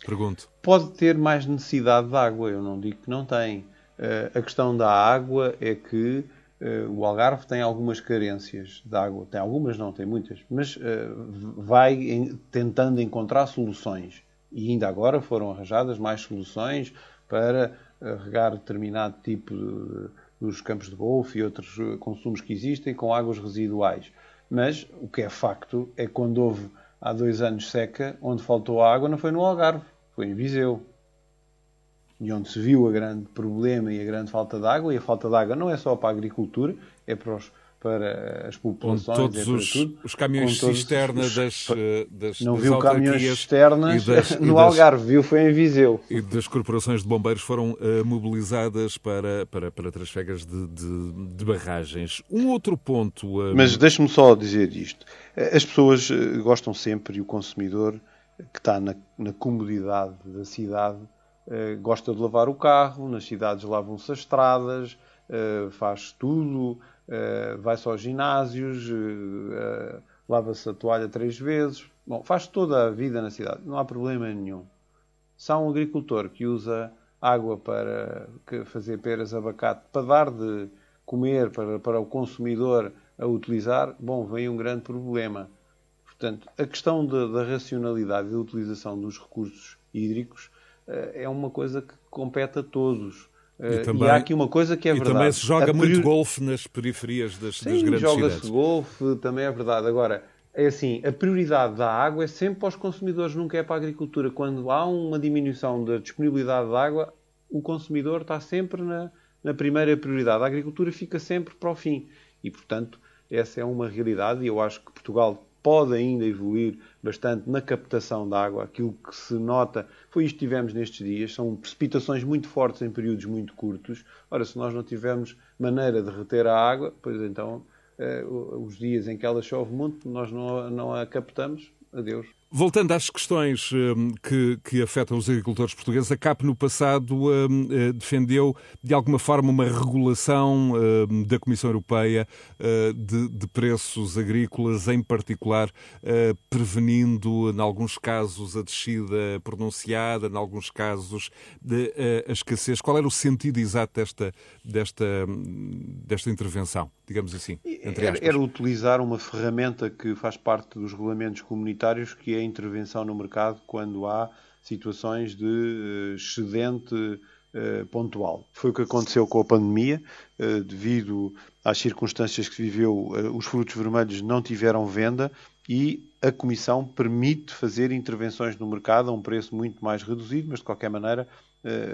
Pergunto. Pode ter mais necessidade de água, eu não digo que não tem. A questão da água é que o Algarve tem algumas carências de água. Tem algumas, não, tem muitas. Mas vai em, tentando encontrar soluções. E ainda agora foram arranjadas mais soluções para regar determinado tipo de, dos campos de golfe e outros eh, consumos que existem com águas residuais. Mas o que é facto é que quando houve há dois anos seca, onde faltou água não foi no Algarve, foi em Viseu. E onde se viu o grande problema e a grande falta de água, e a falta de água não é só para a agricultura, é para os para as populações. Todos é os, tudo, os caminhões cisterna os, das, eh, das Não das viu caminhões cisternas das, no Algarve, viu foi em Viseu. E das corporações de bombeiros foram uh, mobilizadas para, para, para trasfegas de, de, de barragens. Um outro ponto... Uh... Mas deixe-me só dizer isto. As pessoas gostam sempre, e o consumidor que está na, na comodidade da cidade, gosta de lavar o carro, nas cidades lavam-se as estradas, faz tudo uh, vai-se aos ginásios, lava-se a toalha três vezes. Bom, faz toda a vida na cidade, não há problema nenhum. Se há um agricultor que usa água para fazer peras abacate, para dar de comer para, para o consumidor a utilizar, bom, vem um grande problema. Portanto, a questão de, da racionalidade e da utilização dos recursos hídricos é uma coisa que compete a todos. E, também, e há aqui uma coisa que é e verdade. E também se joga muito golfe nas periferias das, Sim, das grandes joga-se cidades. golfe, também é verdade. Agora, é assim, a prioridade da água é sempre para os consumidores, nunca é para a agricultura. Quando há uma diminuição da disponibilidade de água, o consumidor está sempre na, na primeira prioridade. A agricultura fica sempre para o fim. E, portanto, essa é uma realidade e eu acho que Portugal pode ainda evoluir bastante na captação da água. Aquilo que se nota foi isto que tivemos nestes dias: são precipitações muito fortes em períodos muito curtos. Ora, se nós não tivermos maneira de reter a água, pois então eh, os dias em que ela chove muito, nós não, não a captamos. Adeus. Voltando às questões um, que, que, afetam os agricultores portugueses, a CAP no passado um, uh, defendeu de alguma forma uma regulação um, da Comissão Europeia uh, de, de, preços agrícolas, em particular uh, prevenindo, em alguns casos, a descida pronunciada, em alguns casos, a escassez. Qual era o sentido exato desta, desta, desta intervenção, digamos assim? Era, era utilizar uma ferramenta que faz parte dos regulamentos comunitários, que é a intervenção no mercado quando há situações de eh, excedente eh, pontual. Foi o que aconteceu com a pandemia, eh, devido às circunstâncias que se viveu, os frutos vermelhos não tiveram venda e a Comissão permite fazer intervenções no mercado a um preço muito mais reduzido, mas de qualquer maneira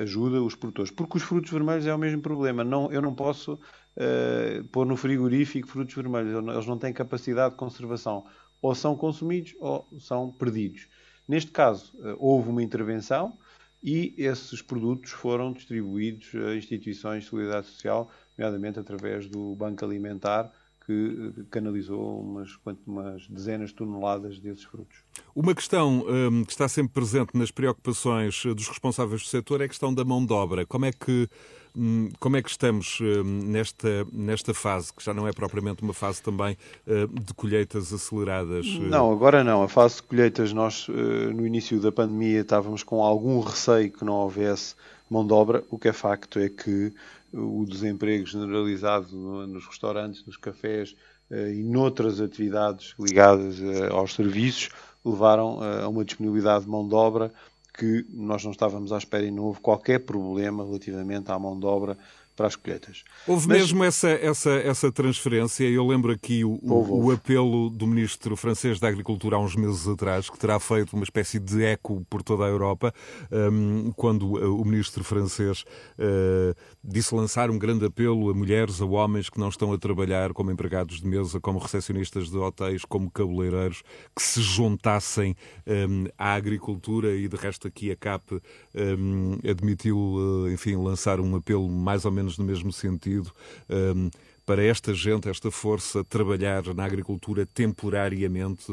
ajuda os produtores. Porque os frutos vermelhos é o mesmo problema. Não, eu não posso uh, pôr no frigorífico frutos vermelhos, eles não têm capacidade de conservação ou são consumidos ou são perdidos. Neste caso, eh, houve uma intervenção e esses produtos foram distribuídos a instituições de solidariedade social, nomeadamente através do Banco Alimentar, que canalizou umas, umas dezenas de toneladas desses frutos. Uma questão um, que está sempre presente nas preocupações dos responsáveis do setor é a questão da mão de obra. Como é que, hum, como é que estamos hum, nesta, nesta fase, que já não é propriamente uma fase também hum, de colheitas aceleradas? Não, agora não. A fase de colheitas, nós no início da pandemia estávamos com algum receio que não houvesse mão de obra. O que é facto é que o desemprego generalizado nos restaurantes, nos cafés eh, e noutras atividades ligadas eh, aos serviços levaram eh, a uma disponibilidade de mão de obra que nós não estávamos à espera e não houve qualquer problema relativamente à mão de obra para as colheitas. Houve Mas... mesmo essa, essa, essa transferência. Eu lembro aqui o, houve, o, houve. apelo do ministro francês da Agricultura há uns meses atrás, que terá feito uma espécie de eco por toda a Europa, um, quando o ministro francês uh, disse lançar um grande apelo a mulheres, a homens que não estão a trabalhar como empregados de mesa, como recepcionistas de hotéis, como cabeleireiros, que se juntassem um, à agricultura e de resto aqui a CAP um, admitiu, uh, enfim, lançar um apelo mais ou menos menos no mesmo sentido, um, para esta gente, esta força, trabalhar na agricultura temporariamente.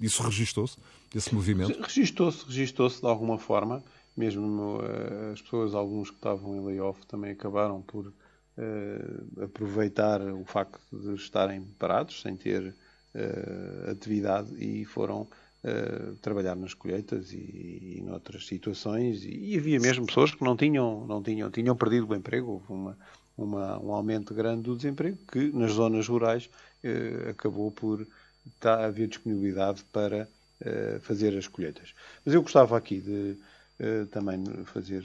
Isso registou-se, esse movimento? Registou-se, registou-se de alguma forma. Mesmo uh, as pessoas, alguns que estavam em layoff, também acabaram por uh, aproveitar o facto de estarem parados, sem ter uh, atividade, e foram Trabalhar nas colheitas e, e noutras situações. E, e, havia mesmo pessoas que não tinham não tinham tinham perdido o emprego. Uma, uma um aumento grande do desemprego que nas zonas rurais uh, acabou por tá, haver disponibilidade para uh, fazer as colheitas. Mas eu gostava aqui de também fazer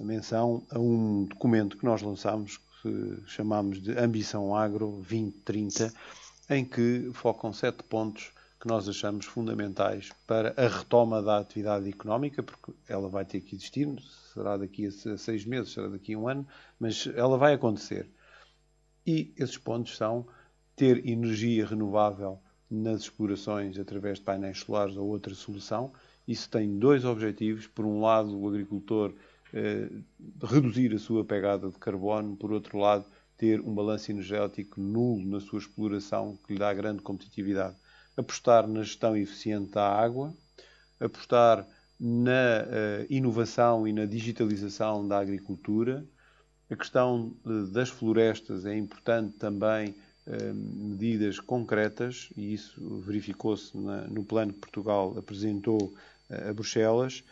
menção a um documento que nós lançámos que chamámos de Ambição Agro 2030 em que focam sete pontos que nós achamos fundamentais para a retoma da atividade económica, porque ela vai ter que existir, será daqui a seis meses, será daqui a um ano, mas ela vai acontecer. E esses pontos são ter energia renovável nas explorações através de painéis solares ou outra solução. Isso tem dois objetivos. Por um lado, o agricultor eh, reduzir a sua pegada de carbono, por outro lado, ter um balanço energético nulo na sua exploração, que lhe dá grande competitividade apostar na gestão eficiente da água, apostar na uh, inovação e na digitalização da agricultura. A questão de, das florestas é importante também uh, medidas concretas, e isso verificou-se no plano que Portugal apresentou a Bruxelas.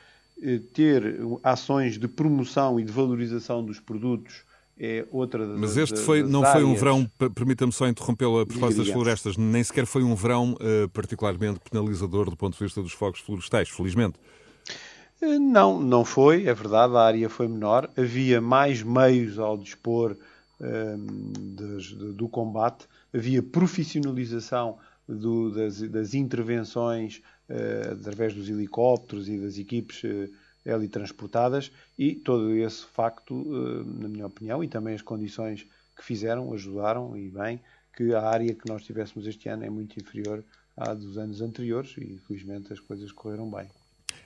ter ações de promoção e de valorização dos produtos é outra das Mas este foi, não áreas... foi um verão, permita-me só interrompê-lo a propósito das florestas, nem sequer foi um verão uh, particularmente penalizador do ponto de vista dos fogos florestais, felizmente. Eh, não, não foi, é verdade, a área foi menor, havia mais meios ao dispor ehm, des, do combate, havia profissionalização do, das, das, intervenções uh, através dos helicópteros e das equipes uh, helitransportadas e todo esse facto, eh, na minha opinião, e também as condições que fizeram, ajudaram e bem que a área que nós tivéssemos este ano é muito inferior à dos anos anteriores e felizmente as coisas correram bem.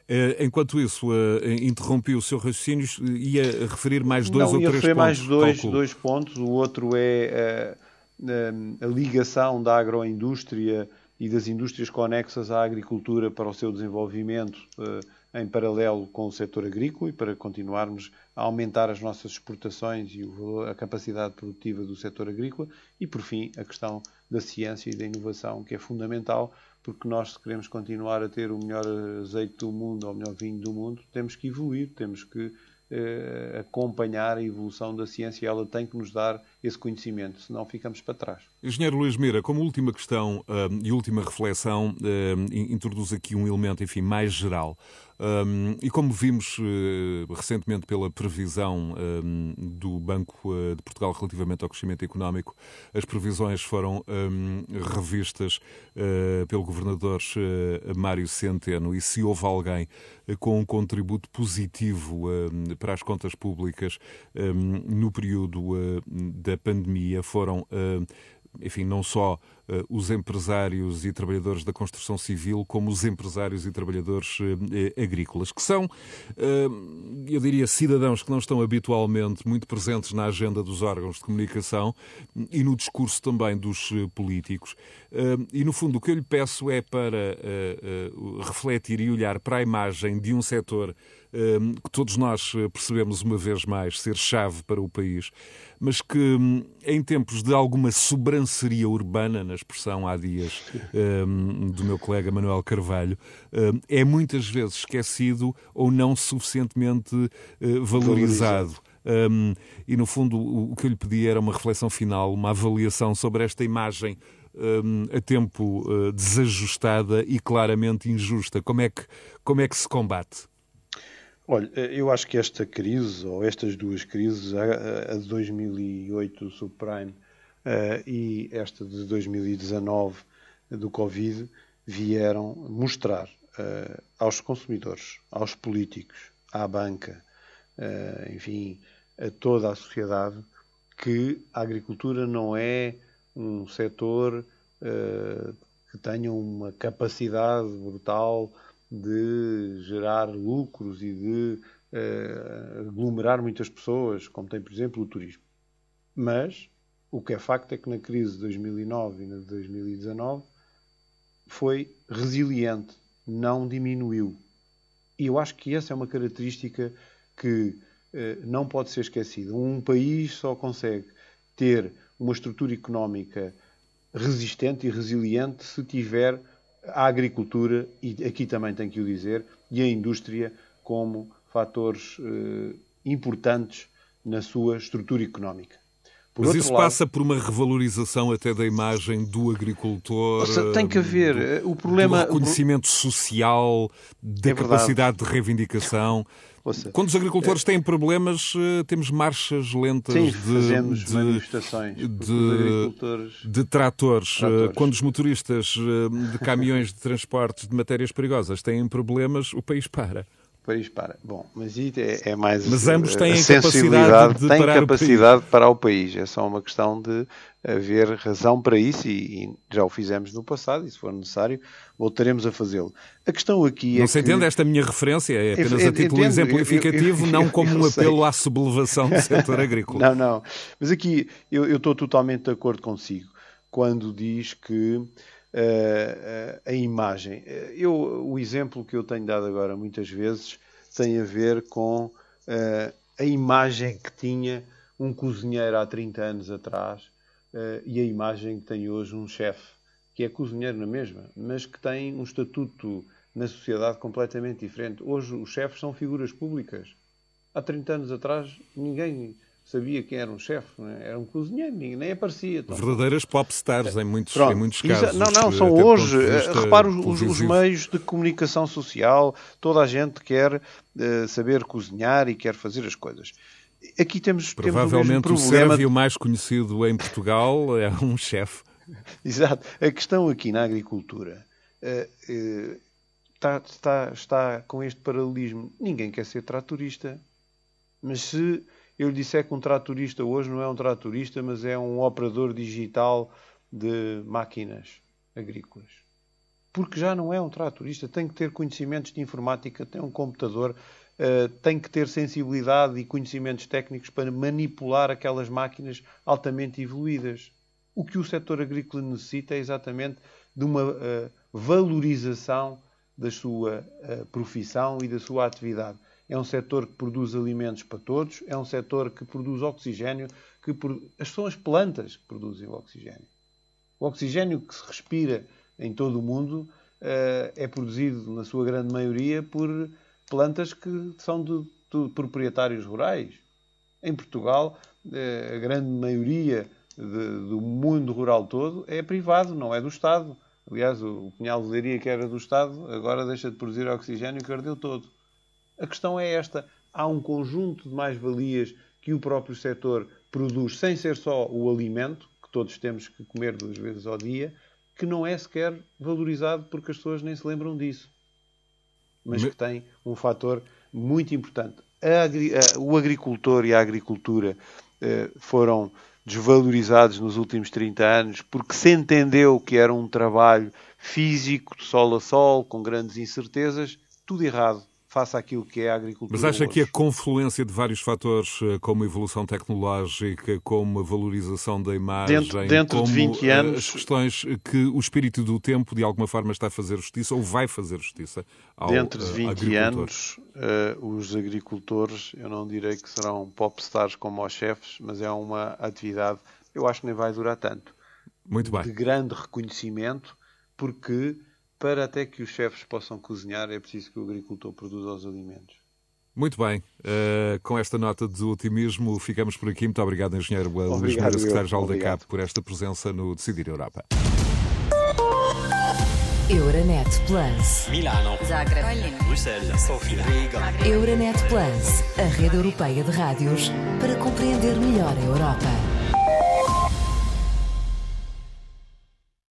Eh, enquanto isso, eh, interrompi o seu raciocínio, ia referir mais dois Não, ou três pontos. mais dois, dois pontos. O outro é a, a, a ligação da agroindústria e das indústrias conexas à agricultura para o seu desenvolvimento em paralelo com o setor agrícola e para continuarmos a aumentar as nossas exportações e a capacidade produtiva do setor agrícola e, por fim, a questão da ciência e da inovação, que é fundamental, porque nós, se queremos continuar a ter o melhor azeite do mundo ou o melhor vinho do mundo, temos que evoluir, temos que eh, acompanhar a evolução da ciência, ela tem que nos dar esse conhecimento, senão ficamos para trás. Engenheiro Luís Mira, como última questão uh, e última reflexão, uh, introduz aqui um elemento, enfim, mais geral. Um, e como vimos uh, recentemente pela previsão um, do Banco uh, de Portugal relativamente ao crescimento económico, as previsões foram um, revistas uh, pelo governador Mário Centeno. E se houve alguém com um contributo positivo para as contas públicas no período da pandemia, foram enfim, não só os empresários e trabalhadores da construção civil como os empresários e trabalhadores agrícolas, que são, eu diria, cidadãos que não estão habitualmente muito presentes na agenda dos órgãos de comunicação e no discurso também dos políticos. E, no fundo, o que eu lhe peço é para refletir e olhar para a imagem de um setor que todos nós eh, percebemos uma vez mais ser chave para o país, mas que em tempos de alguma sobranceria urbana, na expressão há dias do meu colega Manuel Carvalho, é muitas vezes esquecido ou não suficientemente eh, valorizado. Um, e no fundo o, que eu lhe pedi era uma reflexão final, uma avaliação sobre esta imagem um, a tempo uh, desajustada e claramente injusta. Como é que, como é que se combate? Olha, eu acho que esta crise, ou estas duas crises, a, de 2008 do subprime uh, e esta de 2019 do Covid, vieram mostrar uh, aos consumidores, aos políticos, à banca, enfim, a toda a sociedade, que a agricultura não é um setor que tenha uma capacidade brutal de gerar lucros e de aglomerar muitas pessoas, como tem, por exemplo, o turismo. Mas o que é facto é que na crise de 2009 e na de 2019 foi resiliente, não diminuiu. E eu acho que essa é uma característica que uh, não pode ser esquecida. Um país só consegue ter uma estrutura económica resistente e resiliente se tiver a agricultura, e aqui também tenho que o dizer, e a indústria como fatores eh, importantes na sua estrutura económica. Por Mas isso lado, passa por uma revalorização até da imagem do agricultor. Seja, tem que haver. Do, eh, o problema. Do reconhecimento social, da é capacidade de reivindicação. Seja, Quando os agricultores é... têm problemas, eh, temos marchas lentas sim, de, fazemos de, manifestações de, agricultores... de tratores. tratores. Quando os motoristas de caminhões de transportes de matérias perigosas têm problemas, o país para país para. Bom, mas é, é mais mas ambos têm a sensibilidade de têm capacidade o para o país. É só uma questão de haver razão para isso e, e, já o fizemos no passado e se for necessário voltaremos a fazê-lo. A questão aqui é Não se que... entende esta minha referência, é apenas eu, a título entendo, exemplificativo, eu, eu, não como um apelo sei. à sublevação do setor agrícola. não, não. Mas aqui eu estou totalmente de acordo consigo quando diz que a imagem. Eu, o exemplo que eu tenho dado agora muitas vezes tem a ver com a imagem que tinha um cozinheiro há 30 anos atrás e a imagem que tem hoje um chefe, que é cozinheiro na mesma, mas que tem um estatuto na sociedade completamente diferente. Hoje os chefes são figuras públicas. Há 30 anos atrás ninguém sabia quem era um chefe, é? era um cozinheiro, nem aparecia. Então. Verdadeiras popstars em muitos, em muitos casos. Não, não, são hoje. Eh, repara os, os, meios de comunicação social, toda a gente quer uh, saber cozinhar e quer fazer as coisas. Aqui temos, Provavelmente temos o, o sérvio mais conhecido em Portugal é um chefe. Exato. A questão aqui na agricultura uh, uh, está, está, está com este paralelismo. Ninguém quer ser tratorista. Mas se eu lhe disser que um tratorista hoje não é um tratorista, mas é um operador digital de máquinas agrícolas. Porque já não é um tratorista, tem que ter conhecimentos de informática, tem um computador, uh, tem que ter sensibilidade e conhecimentos técnicos para manipular aquelas máquinas altamente evoluídas. O que o setor agrícola necessita é exatamente de uma uh, valorização da sua uh, profissão e da sua atividade é um setor que produz alimentos para todos, é um setor que produz oxigênio, que produ... são as plantas que produzem o oxigênio. O oxigênio que se respira em todo o mundo uh, é produzido, na sua grande maioria, por plantas que são de, de proprietários rurais. Em Portugal, uh, a grande maioria de, do mundo rural todo é privado, não é do Estado. Aliás, o, o Pinhal de Leiria, que era do Estado, agora deixa de produzir oxigênio e perdeu todo. A questão é esta: há um conjunto de mais-valias que o próprio setor produz, sem ser só o alimento, que todos temos que comer duas vezes ao dia, que não é sequer valorizado porque as pessoas nem se lembram disso. Mas que tem um fator muito importante. Agri o agricultor e a agricultura eh, foram desvalorizados nos últimos 30 anos, porque se entendeu que era um trabalho físico, de sol a sol, com grandes incertezas, tudo errado face àquilo que é a agricultura. Mas acha que a confluência de vários fatores, eh, como a evolução tecnológica, como a valorização da imagem, dentro, dentro como de 20 eh, anos, as questões que o espírito do tempo, de alguma forma, está a fazer justiça ou vai fazer justiça ao Dentro de 20 uh, anos, uh, os agricultores, eu não direi que serão popstars como os chefes, mas é uma atividade, eu acho que nem vai durar tanto. Muito bem. De grande reconhecimento, porque para até que os chefes possam cozinhar, é preciso que o agricultor produza os alimentos. Muito bem, uh, com esta nota de otimismo, ficamos por aqui. Muito obrigado, Engenheiro obrigado, Luís Moura, Secretário-Geral da CAP, por esta presença no Decidir Europa. Euronet Plus. Milano. Zagreb. Bruxelas. Sofia. Riga. Euronet Plus, a rede europeia de rádios para compreender melhor a Europa.